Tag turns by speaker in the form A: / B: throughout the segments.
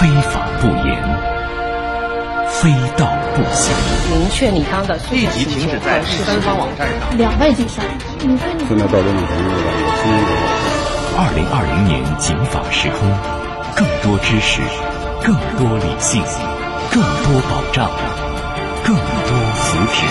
A: 非法不严，非道不行。
B: 明确你方的
C: 立即停止在第三方网站上。
D: 两败俱伤，你说你
E: 现在到这种程度了，我心里
A: 二零二零年警法时空，更多知识，更多理性，更多保障，更多福祉。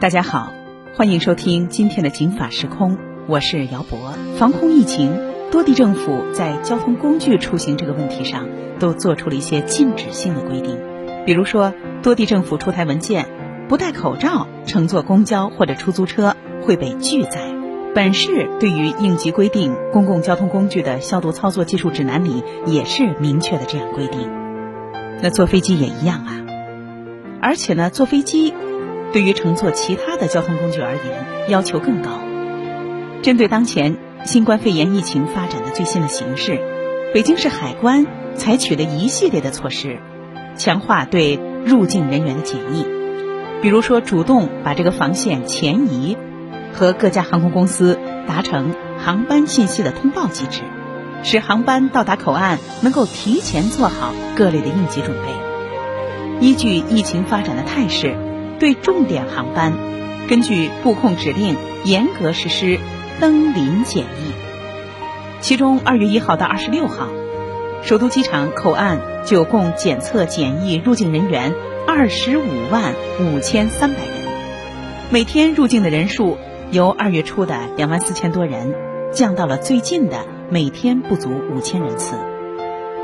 F: 大家好，欢迎收听今天的警法时空，我是姚博。防控疫情，多地政府在交通工具出行这个问题上都做出了一些禁止性的规定，比如说，多地政府出台文件，不戴口罩乘坐公交或者出租车会被拒载。本市对于应急规定公共交通工具的消毒操作技术指南里也是明确的这样规定。那坐飞机也一样啊，而且呢，坐飞机对于乘坐其他的交通工具而言要求更高。针对当前新冠肺炎疫情发展的最新的形势，北京市海关采取了一系列的措施，强化对入境人员的检疫，比如说主动把这个防线前移。和各家航空公司达成航班信息的通报机制，使航班到达口岸能够提前做好各类的应急准备。依据疫情发展的态势，对重点航班，根据布控指令严格实施登临检疫。其中，二月一号到二十六号，首都机场口岸就共检测检疫入境人员二十五万五千三百人，每天入境的人数。由二月初的两万四千多人，降到了最近的每天不足五千人次。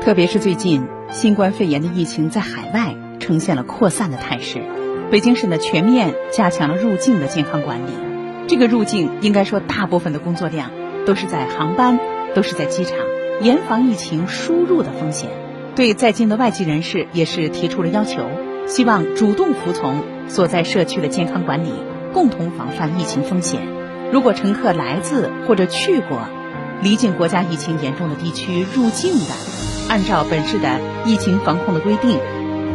F: 特别是最近新冠肺炎的疫情在海外呈现了扩散的态势，北京市呢全面加强了入境的健康管理。这个入境应该说大部分的工作量都是在航班，都是在机场，严防疫情输入的风险。对在京的外籍人士也是提出了要求，希望主动服从所在社区的健康管理。共同防范疫情风险。如果乘客来自或者去过离境国家疫情严重的地区入境的，按照本市的疫情防控的规定，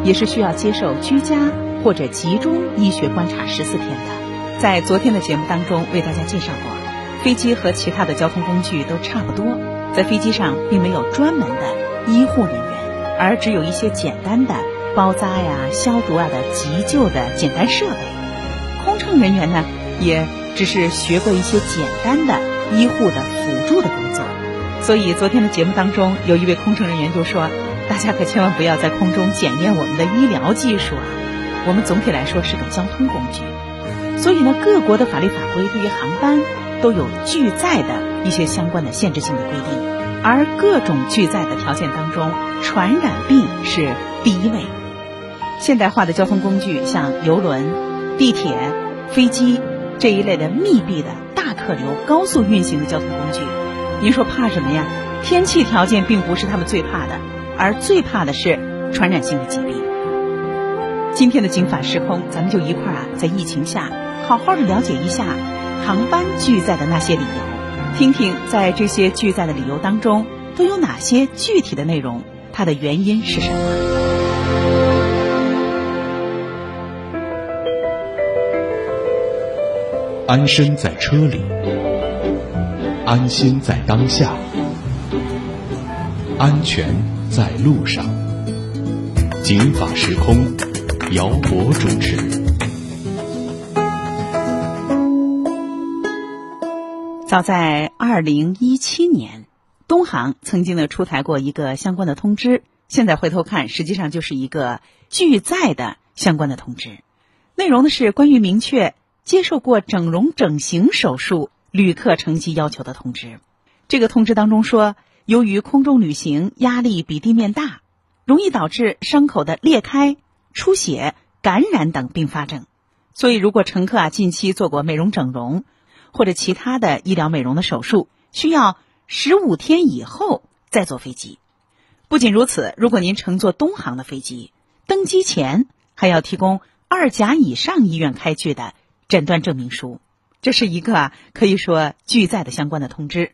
F: 也是需要接受居家或者集中医学观察十四天的。在昨天的节目当中为大家介绍过，飞机和其他的交通工具都差不多，在飞机上并没有专门的医护人员，而只有一些简单的包扎呀、消毒啊的急救的简单设备。空乘人员呢，也只是学过一些简单的医护的辅助的工作，所以昨天的节目当中，有一位空乘人员就说：“大家可千万不要在空中检验我们的医疗技术啊！我们总体来说是个交通工具。”所以呢，各国的法律法规对于航班都有拒载的一些相关的限制性的规定，而各种拒载的条件当中，传染病是第一位。现代化的交通工具，像游轮。地铁、飞机这一类的密闭的大客流、高速运行的交通工具，您说怕什么呀？天气条件并不是他们最怕的，而最怕的是传染性的疾病。今天的警法时空，咱们就一块儿啊，在疫情下好好的了解一下航班拒载的那些理由，听听在这些拒载的理由当中都有哪些具体的内容，它的原因是什么？
A: 安身在车里，安心在当下，安全在路上。警法时空，姚博主持。
F: 早在二零一七年，东航曾经呢出台过一个相关的通知，现在回头看，实际上就是一个拒载的相关的通知，内容呢是关于明确。接受过整容整形手术旅客乘机要求的通知，这个通知当中说，由于空中旅行压力比地面大，容易导致伤口的裂开、出血、感染等并发症，所以如果乘客啊近期做过美容整容或者其他的医疗美容的手术，需要十五天以后再坐飞机。不仅如此，如果您乘坐东航的飞机，登机前还要提供二甲以上医院开具的。诊断证明书，这是一个，可以说拒载的相关的通知。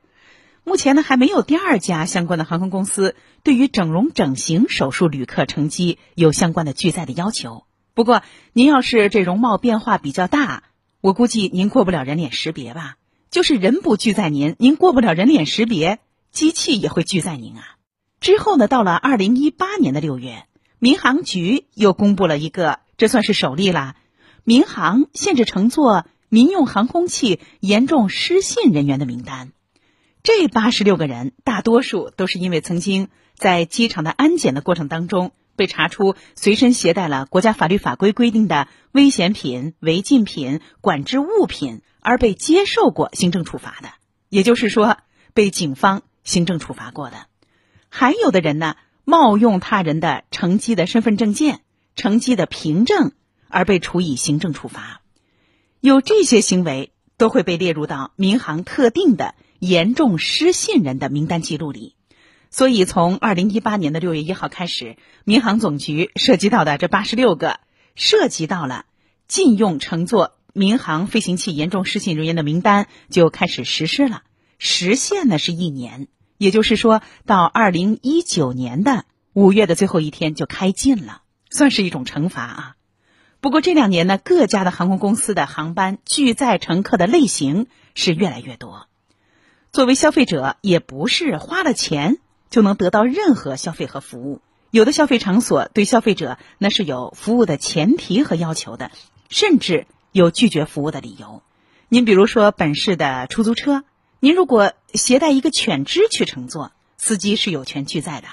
F: 目前呢，还没有第二家相关的航空公司对于整容整形手术旅客乘机有相关的拒载的要求。不过，您要是这容貌变化比较大，我估计您过不了人脸识别吧？就是人不拒载您，您过不了人脸识别，机器也会拒载您啊。之后呢，到了二零一八年的六月，民航局又公布了一个，这算是首例啦，民航限制乘坐民用航空器严重失信人员的名单。这八十六个人，大多数都是因为曾经在机场的安检的过程当中被查出随身携带了国家法律法规规定的危险品、违禁品、管制物品，而被接受过行政处罚的，也就是说被警方行政处罚过的。还有的人呢，冒用他人的乘机的身份证件、乘机的凭证而被处以行政处罚，有这些行为都会被列入到民航特定的。严重失信人的名单记录里，所以从二零一八年的六月一号开始，民航总局涉及到的这八十六个涉及到了禁用乘坐民航飞行器严重失信人员的名单就开始实施了，时限呢是一年，也就是说到二零一九年的五月的最后一天就开禁了，算是一种惩罚啊。不过这两年呢，各家的航空公司的航班拒载乘客的类型是越来越多。作为消费者，也不是花了钱就能得到任何消费和服务。有的消费场所对消费者那是有服务的前提和要求的，甚至有拒绝服务的理由。您比如说本市的出租车，您如果携带一个犬只去乘坐，司机是有权拒载的。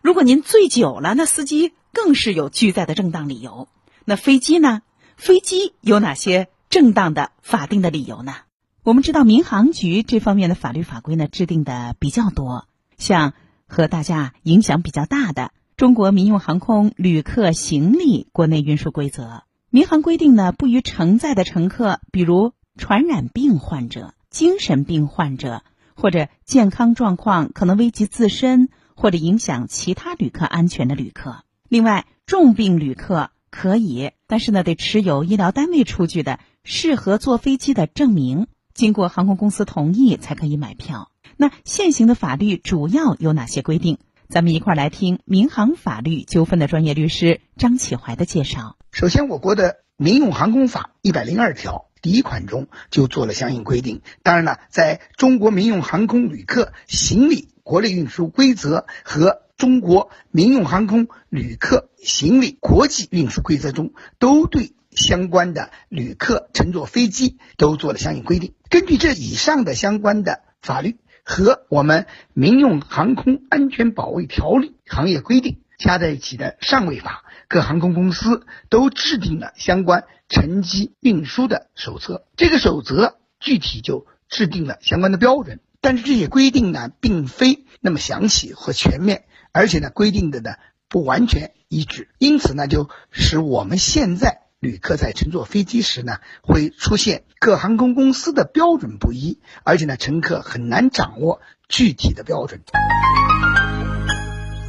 F: 如果您醉酒了，那司机更是有拒载的正当理由。那飞机呢？飞机有哪些正当的法定的理由呢？我们知道，民航局这方面的法律法规呢制定的比较多，像和大家影响比较大的《中国民用航空旅客行李国内运输规则》，民航规定呢，不予承载的乘客，比如传染病患者、精神病患者，或者健康状况可能危及自身或者影响其他旅客安全的旅客。另外，重病旅客可以，但是呢，得持有医疗单位出具的适合坐飞机的证明。经过航空公司同意才可以买票。那现行的法律主要有哪些规定？咱们一块儿来听民航法律纠纷的专业律师张启怀的介绍。
B: 首先，我国的《民用航空法》一百零二条第一款中就做了相应规定。当然了，在中国民用航空旅客行李国内运输规则和中国民用航空旅客行李国际运输规则中，都对。相关的旅客乘坐飞机都做了相应规定。根据这以上的相关的法律和我们民用航空安全保卫条例行业规定加在一起的上位法，各航空公司都制定了相关乘机运输的手册。这个守则具体就制定了相关的标准，但是这些规定呢，并非那么详细和全面，而且呢，规定的呢不完全一致，因此呢，就使我们现在。旅客在乘坐飞机时呢，会出现各航空公司的标准不一，而且呢，乘客很难掌握具体的标准。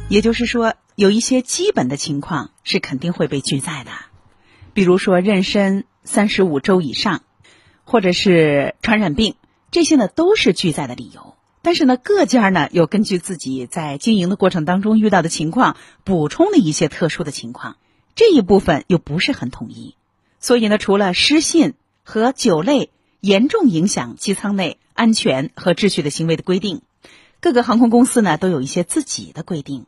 F: 也就是说，有一些基本的情况是肯定会被拒载的，比如说妊娠三十五周以上，或者是传染病，这些呢都是拒载的理由。但是呢，各家呢又根据自己在经营的过程当中遇到的情况，补充了一些特殊的情况。这一部分又不是很统一，所以呢，除了失信和酒类严重影响机舱内安全和秩序的行为的规定，各个航空公司呢都有一些自己的规定。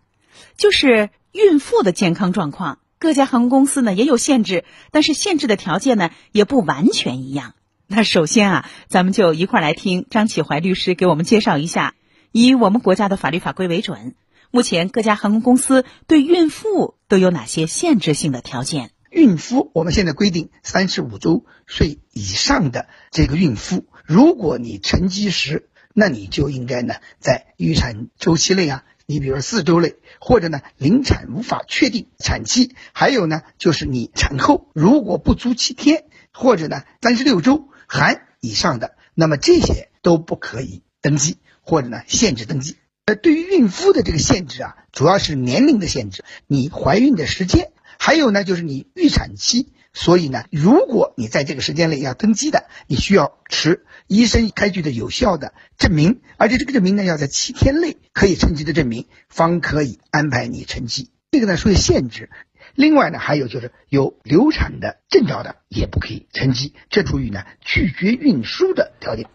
F: 就是孕妇的健康状况，各家航空公司呢也有限制，但是限制的条件呢也不完全一样。那首先啊，咱们就一块儿来听张启怀律师给我们介绍一下，以我们国家的法律法规为准。目前各家航空公司对孕妇都有哪些限制性的条件？
B: 孕妇，我们现在规定三十五周岁以上的这个孕妇，如果你乘机时，那你就应该呢在预产周期内啊，你比如说四周内，或者呢临产无法确定产期，还有呢就是你产后如果不足七天，或者呢三十六周含以上的，那么这些都不可以登记，或者呢限制登记。对于孕妇的这个限制啊，主要是年龄的限制，你怀孕的时间，还有呢就是你预产期。所以呢，如果你在这个时间内要登记的，你需要持医生开具的有效的证明，而且这个证明呢要在七天内可以乘机的证明，方可以安排你乘机。这个呢属于限制。另外呢，还有就是有流产的症状的也不可以乘机，这属于呢拒绝运输的条件。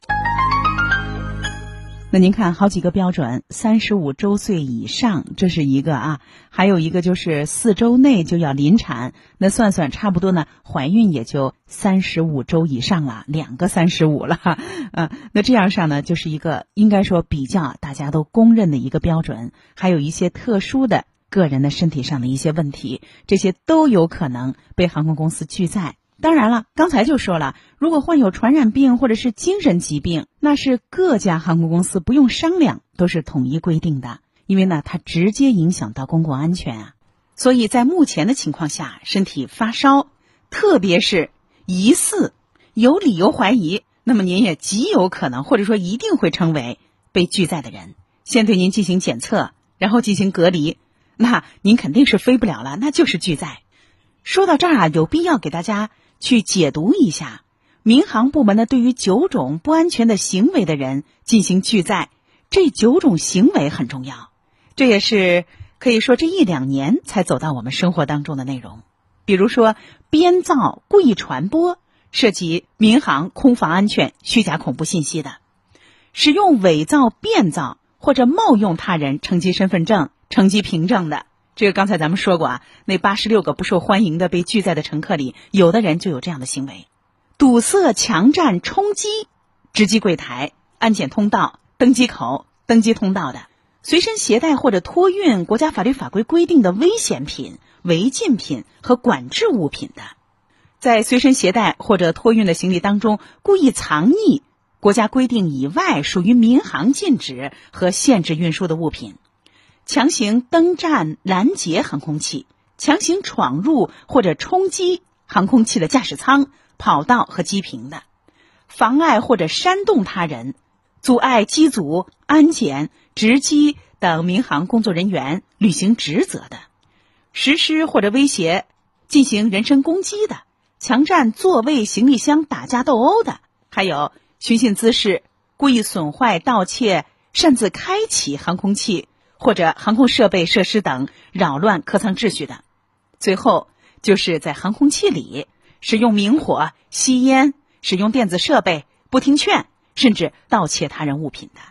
F: 那您看，好几个标准，三十五周岁以上，这是一个啊，还有一个就是四周内就要临产，那算算差不多呢，怀孕也就三十五周以上了，两个三十五了，啊，那这样上呢，就是一个应该说比较大家都公认的一个标准，还有一些特殊的个人的身体上的一些问题，这些都有可能被航空公司拒载。当然了，刚才就说了，如果患有传染病或者是精神疾病，那是各家航空公司不用商量，都是统一规定的。因为呢，它直接影响到公共安全啊。所以在目前的情况下，身体发烧，特别是疑似有理由怀疑，那么您也极有可能或者说一定会成为被拒载的人。先对您进行检测，然后进行隔离，那您肯定是飞不了了，那就是拒载。说到这儿啊，有必要给大家。去解读一下，民航部门呢对于九种不安全的行为的人进行拒载，这九种行为很重要，这也是可以说这一两年才走到我们生活当中的内容。比如说，编造、故意传播涉及民航空防安全虚假恐怖信息的；使用伪造、变造或者冒用他人乘机身份证、乘机凭证的。这个刚才咱们说过啊，那八十六个不受欢迎的被拒载的乘客里，有的人就有这样的行为：堵塞、强占、冲击值机柜台、安检通道、登机口、登机通道的；随身携带或者托运国家法律法规规定的危险品、违禁品和管制物品的；在随身携带或者托运的行李当中故意藏匿国家规定以外属于民航禁止和限制运输的物品。强行登站拦截航空器，强行闯入或者冲击航空器的驾驶舱、跑道和机坪的，妨碍或者煽动他人，阻碍机组、安检、值机等民航工作人员履行职责的，实施或者威胁进行人身攻击的，强占座位、行李箱、打架斗殴的，还有寻衅滋事、故意损坏、盗窃、擅自开启航空器。或者航空设备设施等扰乱客舱秩序的，最后就是在航空器里使用明火、吸烟、使用电子设备、不听劝，甚至盗窃他人物品的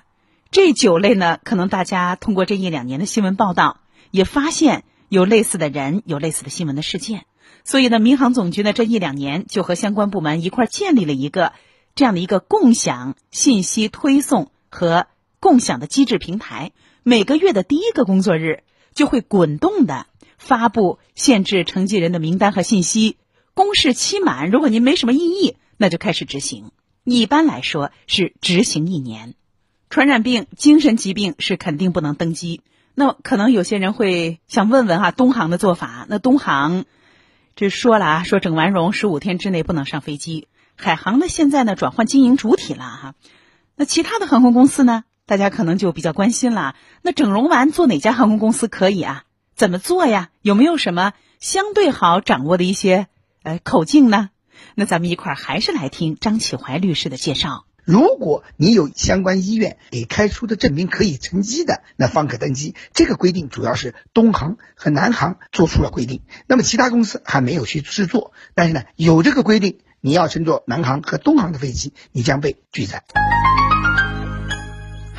F: 这九类呢，可能大家通过这一两年的新闻报道，也发现有类似的人，有类似的新闻的事件。所以呢，民航总局呢这一两年就和相关部门一块建立了一个这样的一个共享信息推送和共享的机制平台。每个月的第一个工作日，就会滚动的发布限制乘机人的名单和信息。公示期满，如果您没什么异议，那就开始执行。一般来说是执行一年。传染病、精神疾病是肯定不能登机。那可能有些人会想问问哈，东航的做法？那东航这说了啊，说整完容十五天之内不能上飞机。海航呢，现在呢转换经营主体了哈。那其他的航空公司呢？大家可能就比较关心了，那整容完做哪家航空公司可以啊？怎么做呀？有没有什么相对好掌握的一些呃口径呢？那咱们一块儿还是来听张启怀律师的介绍。
B: 如果你有相关医院给开出的证明可以乘机的，那方可登机。这个规定主要是东航和南航做出了规定，那么其他公司还没有去制作。但是呢，有这个规定，你要乘坐南航和东航的飞机，你将被拒载。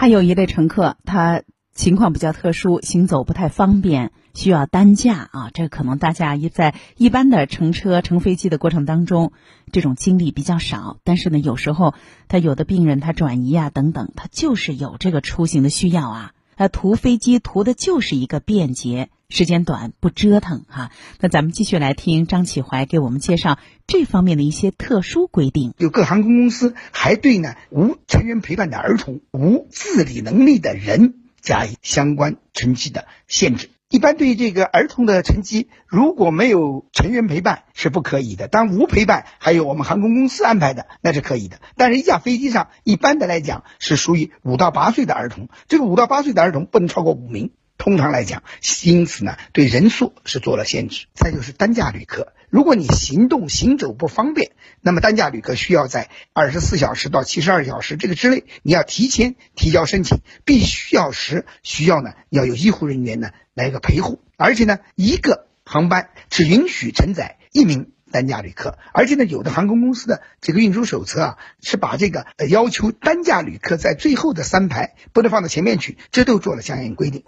F: 还有一类乘客，他情况比较特殊，行走不太方便，需要担架啊。这可能大家一在一般的乘车、乘飞机的过程当中，这种经历比较少。但是呢，有时候他有的病人他转移啊等等，他就是有这个出行的需要啊。他图飞机图的就是一个便捷。时间短不折腾哈，那咱们继续来听张启怀给我们介绍这方面的一些特殊规定。
B: 有各航空公司还对呢无成人陪伴的儿童、无自理能力的人加以相关乘机的限制。一般对于这个儿童的乘机，如果没有成员陪伴是不可以的。当无陪伴，还有我们航空公司安排的，那是可以的。但是，一架飞机上一般的来讲是属于五到八岁的儿童，这个五到八岁的儿童不能超过五名。通常来讲，因此呢，对人数是做了限制。再就是单价旅客，如果你行动行走不方便，那么单价旅客需要在二十四小时到七十二小时这个之内，你要提前提交申请，必须要时需要呢要有医护人员呢来个陪护，而且呢一个航班只允许承载一名单价旅客。而且呢，有的航空公司的这个运输手册啊，是把这个要求单价旅客在最后的三排不能放到前面去，这都做了相应规定。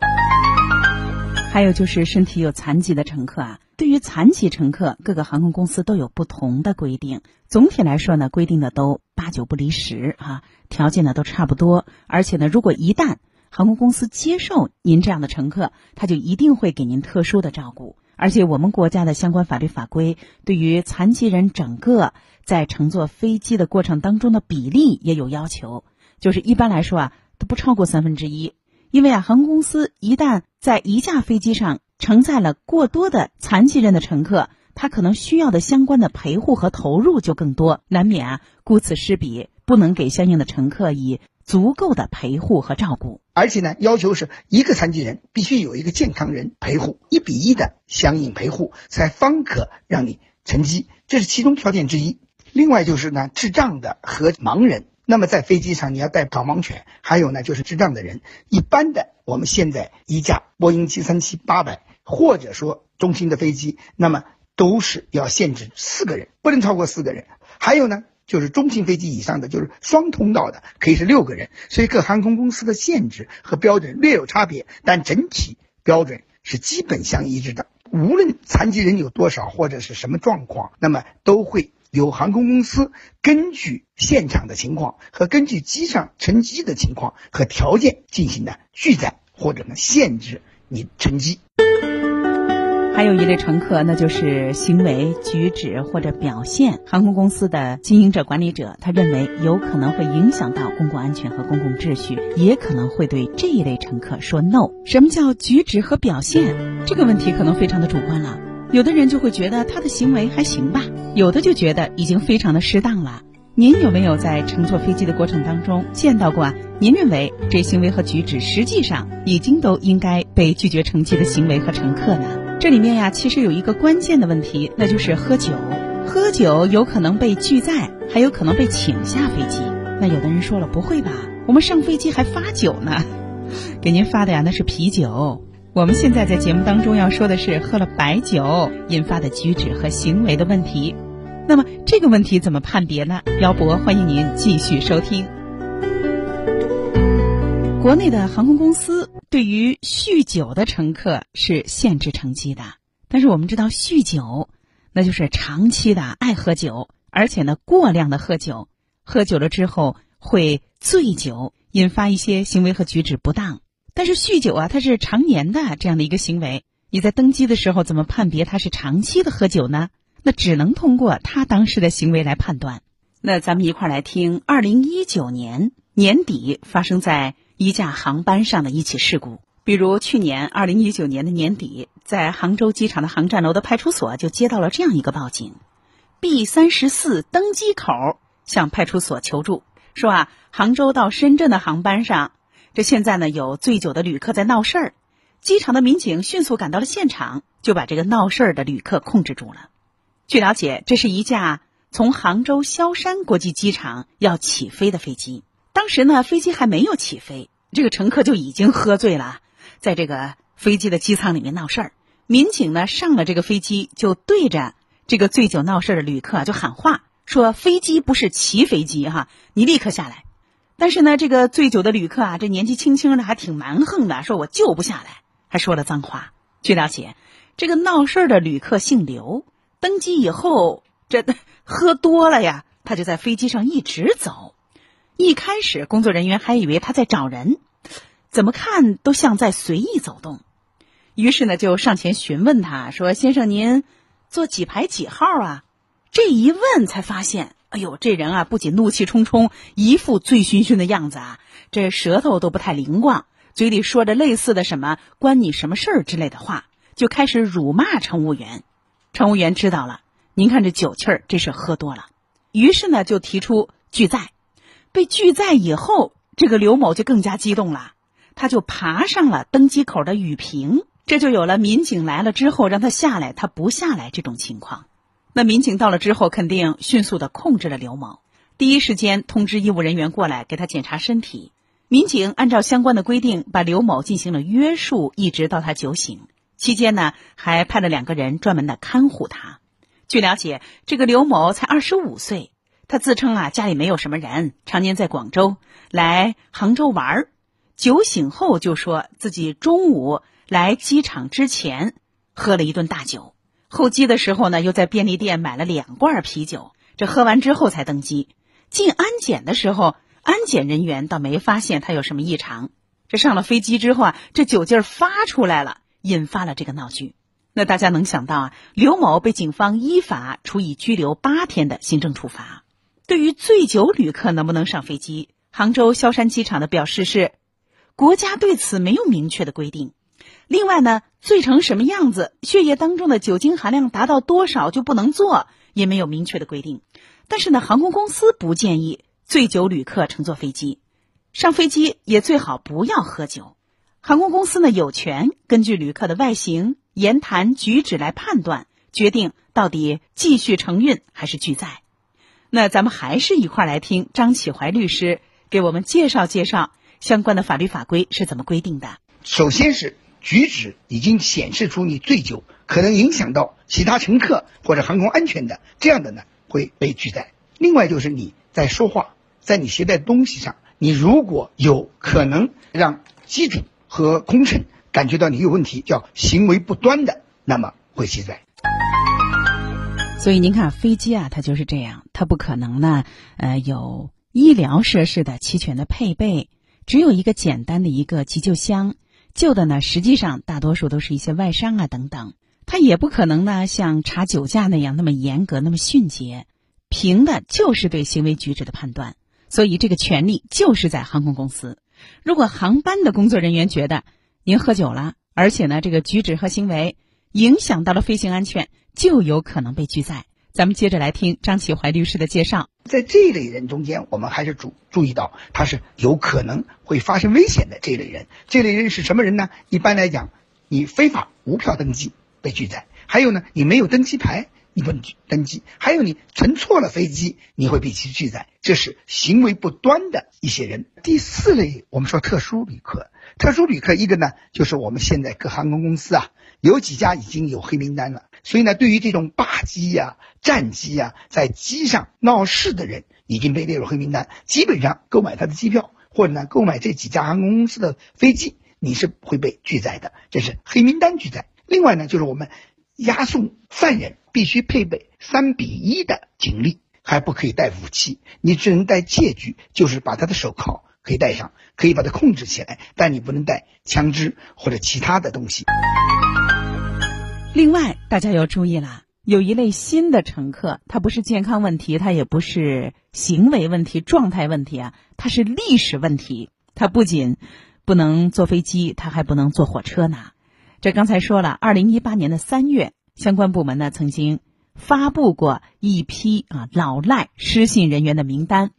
F: 还有就是身体有残疾的乘客啊，对于残疾乘客，各个航空公司都有不同的规定。总体来说呢，规定的都八九不离十啊，条件呢都差不多。而且呢，如果一旦航空公司接受您这样的乘客，他就一定会给您特殊的照顾。而且我们国家的相关法律法规对于残疾人整个在乘坐飞机的过程当中的比例也有要求，就是一般来说啊，都不超过三分之一。因为啊，航空公司一旦在一架飞机上承载了过多的残疾人的乘客，他可能需要的相关的陪护和投入就更多，难免啊顾此失彼，不能给相应的乘客以足够的陪护和照顾。
B: 而且呢，要求是一个残疾人必须有一个健康人陪护，一比一的相应陪护，才方可让你乘机，这是其中条件之一。另外就是呢，智障的和盲人。那么在飞机上你要带导盲犬，还有呢就是智障的人。一般的，我们现在一架波音七三七八百，或者说中型的飞机，那么都是要限制四个人，不能超过四个人。还有呢，就是中型飞机以上的，就是双通道的，可以是六个人。所以各航空公司的限制和标准略有差别，但整体标准是基本相一致的。无论残疾人有多少或者是什么状况，那么都会。由航空公司根据现场的情况和根据机上乘机的情况和条件进行的拒载或者呢限制你乘机。
F: 还有一类乘客，那就是行为举止或者表现，航空公司的经营者管理者他认为有可能会影响到公共安全和公共秩序，也可能会对这一类乘客说 no。什么叫举止和表现？这个问题可能非常的主观了。有的人就会觉得他的行为还行吧，有的就觉得已经非常的适当了。您有没有在乘坐飞机的过程当中见到过？您认为这行为和举止实际上已经都应该被拒绝乘机的行为和乘客呢？这里面呀，其实有一个关键的问题，那就是喝酒。喝酒有可能被拒载，还有可能被请下飞机。那有的人说了，不会吧？我们上飞机还发酒呢？给您发的呀，那是啤酒。我们现在在节目当中要说的是喝了白酒引发的举止和行为的问题。那么这个问题怎么判别呢？姚博欢迎您继续收听。国内的航空公司对于酗酒的乘客是限制乘机的，但是我们知道酗酒那就是长期的爱喝酒，而且呢过量的喝酒，喝酒了之后会醉酒，引发一些行为和举止不当。但是酗酒啊，它是常年的这样的一个行为。你在登机的时候怎么判别他是长期的喝酒呢？那只能通过他当时的行为来判断。那咱们一块儿来听二零一九年年底发生在一架航班上的一起事故。比如去年二零一九年的年底，在杭州机场的航站楼的派出所就接到了这样一个报警：B 三十四登机口向派出所求助，说啊，杭州到深圳的航班上。这现在呢，有醉酒的旅客在闹事儿，机场的民警迅速赶到了现场，就把这个闹事儿的旅客控制住了。据了解，这是一架从杭州萧山国际机场要起飞的飞机。当时呢，飞机还没有起飞，这个乘客就已经喝醉了，在这个飞机的机舱里面闹事儿。民警呢上了这个飞机，就对着这个醉酒闹事儿的旅客就喊话，说：“飞机不是骑飞机哈，你立刻下来。”但是呢，这个醉酒的旅客啊，这年纪轻轻的还挺蛮横的，说我救不下来，还说了脏话。据了解，这个闹事儿的旅客姓刘，登机以后这喝多了呀，他就在飞机上一直走。一开始工作人员还以为他在找人，怎么看都像在随意走动。于是呢，就上前询问他说：“先生，您坐几排几号啊？”这一问才发现。哎呦，这人啊，不仅怒气冲冲，一副醉醺醺的样子啊，这舌头都不太灵光，嘴里说着类似的什么“关你什么事儿”之类的话，就开始辱骂乘务员。乘务员知道了，您看这酒气儿，这是喝多了。于是呢，就提出拒载。被拒载以后，这个刘某就更加激动了，他就爬上了登机口的雨屏，这就有了民警来了之后让他下来，他不下来这种情况。那民警到了之后，肯定迅速的控制了刘某，第一时间通知医务人员过来给他检查身体。民警按照相关的规定，把刘某进行了约束，一直到他酒醒。期间呢，还派了两个人专门的看护他。据了解，这个刘某才二十五岁，他自称啊家里没有什么人，常年在广州，来杭州玩儿。酒醒后就说自己中午来机场之前喝了一顿大酒，候机的时候呢又在便利店买了两罐啤酒，这喝完之后才登机。进安检的时候，安检人员倒没发现他有什么异常。这上了飞机之后啊，这酒劲儿发出来了，引发了这个闹剧。那大家能想到啊，刘某被警方依法处以拘留八天的行政处罚。对于醉酒旅客能不能上飞机，杭州萧山机场的表示是，国家对此没有明确的规定。另外呢，醉成什么样子，血液当中的酒精含量达到多少就不能坐，也没有明确的规定。但是呢，航空公司不建议醉酒旅客乘坐飞机，上飞机也最好不要喝酒。航空公司呢有权根据旅客的外形、言谈举止来判断，决定到底继续承运还是拒载。那咱们还是一块儿来听张启怀律师给我们介绍介绍相关的法律法规是怎么规定的。
B: 首先是举止已经显示出你醉酒，可能影响到其他乘客或者航空安全的，这样的呢会被拒载。另外就是你在说话，在你携带东西上，你如果有可能让机主和空乘感觉到你有问题，叫行为不端的，那么会拒载。
F: 所以您看，飞机啊，它就是这样，它不可能呢，呃，有医疗设施的齐全的配备，只有一个简单的一个急救箱，救的呢，实际上大多数都是一些外伤啊等等，它也不可能呢像查酒驾那样那么严格，那么迅捷，凭的就是对行为举止的判断，所以这个权利就是在航空公司。如果航班的工作人员觉得您喝酒了，而且呢这个举止和行为影响到了飞行安全。就有可能被拒载。咱们接着来听张启怀律师的介绍。
B: 在这一类人中间，我们还是注注意到他是有可能会发生危险的这一类人。这类人是什么人呢？一般来讲，你非法无票登机被拒载；还有呢，你没有登机牌你不能登机；还有你乘错了飞机你会被其拒载。这是行为不端的一些人。第四类，我们说特殊旅客。特殊旅客一个呢，就是我们现在各航空公司啊，有几家已经有黑名单了。所以呢，对于这种霸机呀、战机呀，在机上闹事的人，已经被列入黑名单。基本上购买他的机票，或者呢购买这几家航空公司的飞机，你是会被拒载的，这是黑名单拒载。另外呢，就是我们押送犯人必须配备三比一的警力，还不可以带武器，你只能带戒具，就是把他的手铐可以戴上，可以把它控制起来，但你不能带枪支或者其他的东西。
F: 另外，大家要注意了，有一类新的乘客，他不是健康问题，他也不是行为问题、状态问题啊，他是历史问题。他不仅不能坐飞机，他还不能坐火车呢。这刚才说了，二零一八年的三月，相关部门呢曾经发布过一批啊老赖失信人员的名单。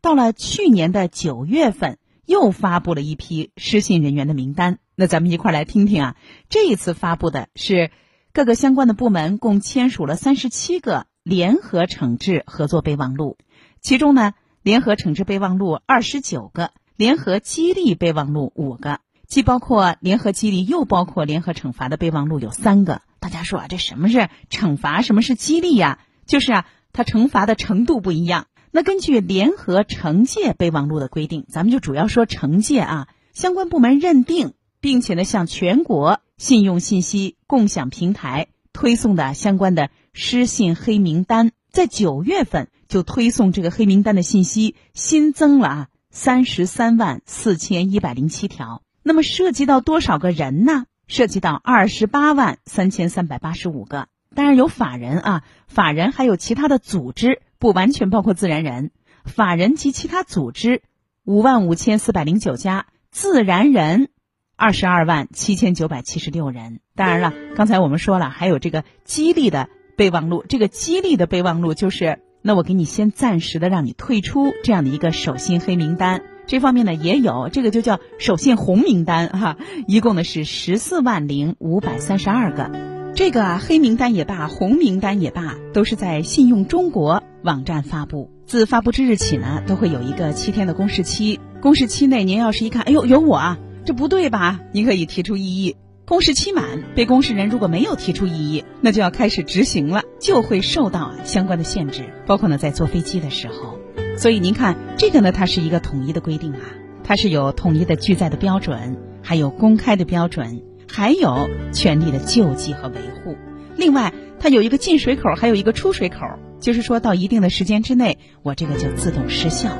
F: 到了去年的九月份，又发布了一批失信人员的名单。那咱们一块儿来听听啊，这一次发布的是各个相关的部门共签署了三十七个联合惩治合作备忘录，其中呢，联合惩治备忘录二十九个，联合激励备忘录五个，既包括联合激励又包括联合惩罚的备忘录有三个。大家说啊，这什么是惩罚，什么是激励呀？就是啊，它惩罚的程度不一样。那根据联合惩戒备忘录的规定，咱们就主要说惩戒啊，相关部门认定。并且呢，向全国信用信息共享平台推送的相关的失信黑名单，在九月份就推送这个黑名单的信息新增了啊三十三万四千一百零七条。那么涉及到多少个人呢？涉及到二十八万三千三百八十五个。当然有法人啊，法人还有其他的组织，不完全包括自然人。法人及其他组织五万五千四百零九家，自然人。二十二万七千九百七十六人。当然了，刚才我们说了，还有这个激励的备忘录。这个激励的备忘录就是，那我给你先暂时的让你退出这样的一个守信黑名单。这方面呢也有，这个就叫守信红名单哈。一共呢是十四万零五百三十二个。这个啊黑名单也罢，红名单也罢，都是在信用中国网站发布。自发布之日起呢，都会有一个七天的公示期。公示期内，您要是一看，哎呦，有我啊。这不对吧？您可以提出异议。公示期满，被公示人如果没有提出异议，那就要开始执行了，就会受到相关的限制，包括呢在坐飞机的时候。所以您看，这个呢，它是一个统一的规定啊，它是有统一的拒载的标准，还有公开的标准，还有权利的救济和维护。另外，它有一个进水口，还有一个出水口，就是说到一定的时间之内，我这个就自动失效。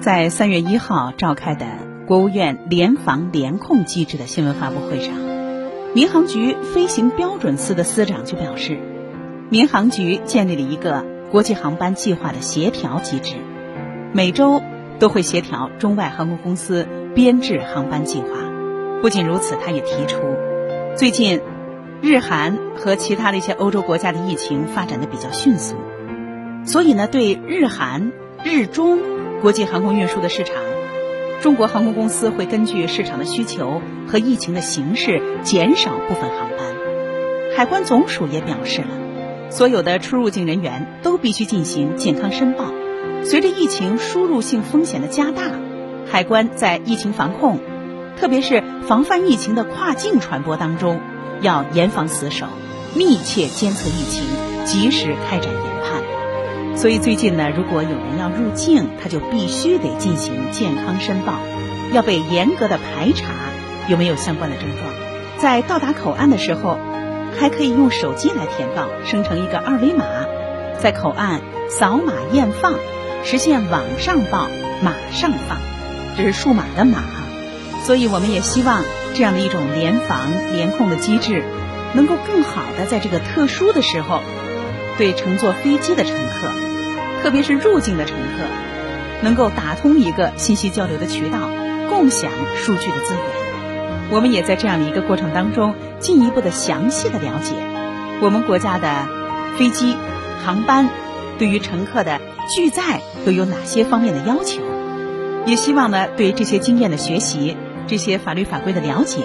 F: 在三月一号召开的国务院联防联控机制的新闻发布会上。民航局飞行标准司的司长就表示，民航局建立了一个国际航班计划的协调机制，每周都会协调中外航空公司编制航班计划。不仅如此，他也提出，最近日韩和其他的一些欧洲国家的疫情发展的比较迅速，所以呢，对日韩、日中国际航空运输的市场。中国航空公司会根据市场的需求和疫情的形势减少部分航班。海关总署也表示了，所有的出入境人员都必须进行健康申报。随着疫情输入性风险的加大，海关在疫情防控，特别是防范疫情的跨境传播当中，要严防死守，密切监测疫情，及时开展。所以最近呢，如果有人要入境，他就必须得进行健康申报，要被严格的排查有没有相关的症状。在到达口岸的时候，还可以用手机来填报，生成一个二维码，在口岸扫码验放，实现网上报、马上放，这是数码的码。所以我们也希望这样的一种联防联控的机制，能够更好的在这个特殊的时候，对乘坐飞机的乘客。特别是入境的乘客，能够打通一个信息交流的渠道，共享数据的资源。我们也在这样的一个过程当中，进一步的详细的了解我们国家的飞机航班对于乘客的拒载都有哪些方面的要求。也希望呢，对这些经验的学习，这些法律法规的了解，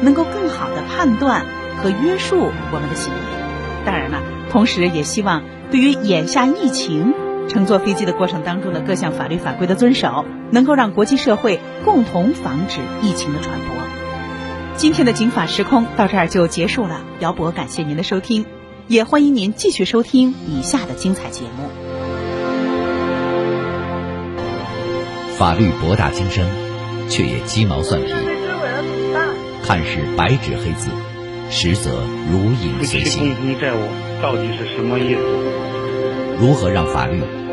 F: 能够更好的判断和约束我们的行为。当然了，同时也希望对于眼下疫情。乘坐飞机的过程当中的各项法律法规的遵守，能够让国际社会共同防止疫情的传播。今天的《警法时空》到这儿就结束了，姚博感谢您的收听，也欢迎您继续收听以下的精彩节目。
A: 法律博大精深，却也鸡毛蒜皮，看似白纸黑字，实则如影随形。
G: 共同债务到底是什么意思？
A: 如何让法律